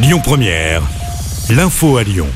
Lyon Première, l'info à Lyon.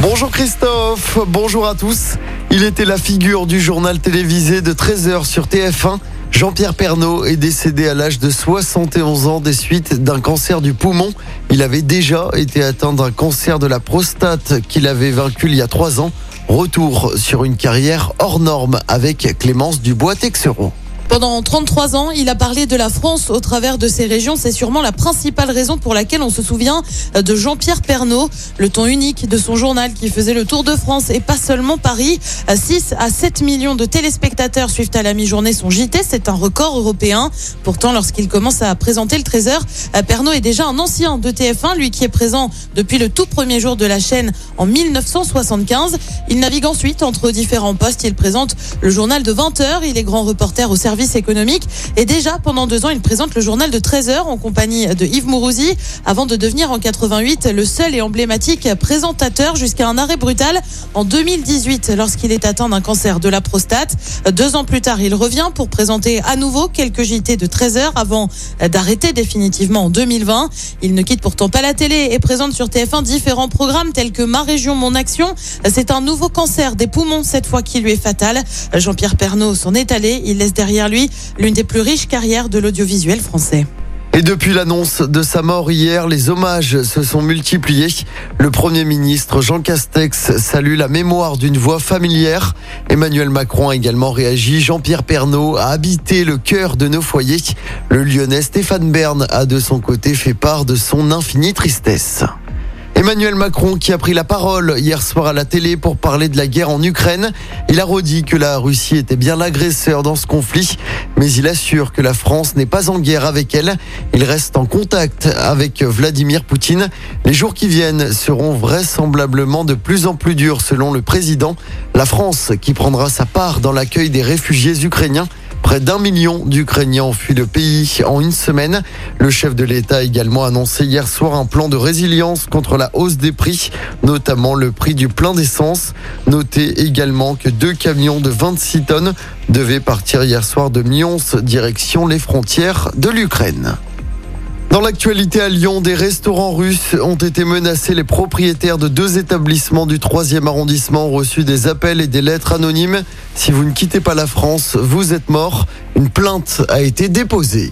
Bonjour Christophe, bonjour à tous. Il était la figure du journal télévisé de 13h sur TF1. Jean-Pierre Pernaud est décédé à l'âge de 71 ans des suites d'un cancer du poumon. Il avait déjà été atteint d'un cancer de la prostate qu'il avait vaincu il y a trois ans. Retour sur une carrière hors norme avec Clémence Dubois-Texereau. Pendant 33 ans, il a parlé de la France au travers de ses régions. C'est sûrement la principale raison pour laquelle on se souvient de Jean-Pierre Pernaud, le ton unique de son journal qui faisait le tour de France et pas seulement Paris. 6 à 7 millions de téléspectateurs suivent à la mi-journée son JT. C'est un record européen. Pourtant, lorsqu'il commence à présenter le Trésor, Pernaud est déjà un ancien de TF1, lui qui est présent depuis le tout premier jour de la chaîne en 1975. Il navigue ensuite entre différents postes. Il présente le journal de 20 heures. Il est grand reporter au service économique. Et déjà, pendant deux ans, il présente le journal de 13 heures en compagnie de Yves Mourouzi avant de devenir en 88 le seul et emblématique présentateur jusqu'à un arrêt brutal en 2018 lorsqu'il est atteint d'un cancer de la prostate. Deux ans plus tard, il revient pour présenter à nouveau quelques JT de 13 heures avant d'arrêter définitivement en 2020. Il ne quitte pourtant pas la télé et présente sur TF1 différents programmes tels que Ma Région, Mon Action. C'est un nouveau cancer des poumons cette fois qui lui est fatal. Jean-Pierre Pernaud s'en est allé. Il laisse derrière lui l'une des plus riches carrières de l'audiovisuel français. Et depuis l'annonce de sa mort hier, les hommages se sont multipliés. Le Premier ministre Jean Castex salue la mémoire d'une voix familière. Emmanuel Macron a également réagi. Jean-Pierre Pernaud a habité le cœur de nos foyers. Le lyonnais Stéphane Bern a de son côté fait part de son infinie tristesse. Emmanuel Macron qui a pris la parole hier soir à la télé pour parler de la guerre en Ukraine. Il a redit que la Russie était bien l'agresseur dans ce conflit, mais il assure que la France n'est pas en guerre avec elle. Il reste en contact avec Vladimir Poutine. Les jours qui viennent seront vraisemblablement de plus en plus durs selon le président. La France qui prendra sa part dans l'accueil des réfugiés ukrainiens Près d'un million d'Ukrainiens ont fui le pays en une semaine. Le chef de l'État a également annoncé hier soir un plan de résilience contre la hausse des prix, notamment le prix du plein d'essence. Notez également que deux camions de 26 tonnes devaient partir hier soir de Mions, direction les frontières de l'Ukraine. Dans l'actualité à Lyon, des restaurants russes ont été menacés. Les propriétaires de deux établissements du 3e arrondissement ont reçu des appels et des lettres anonymes. Si vous ne quittez pas la France, vous êtes mort. Une plainte a été déposée.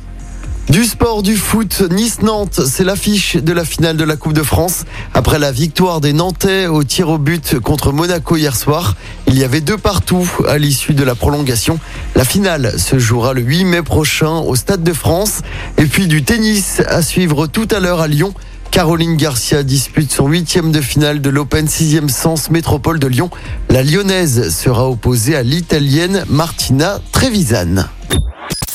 Du sport, du foot, Nice-Nantes, c'est l'affiche de la finale de la Coupe de France. Après la victoire des Nantais au tir au but contre Monaco hier soir, il y avait deux partout à l'issue de la prolongation. La finale se jouera le 8 mai prochain au Stade de France. Et puis du tennis à suivre tout à l'heure à Lyon. Caroline Garcia dispute son huitième de finale de l'Open 6e Sens Métropole de Lyon. La lyonnaise sera opposée à l'italienne Martina Trevisan.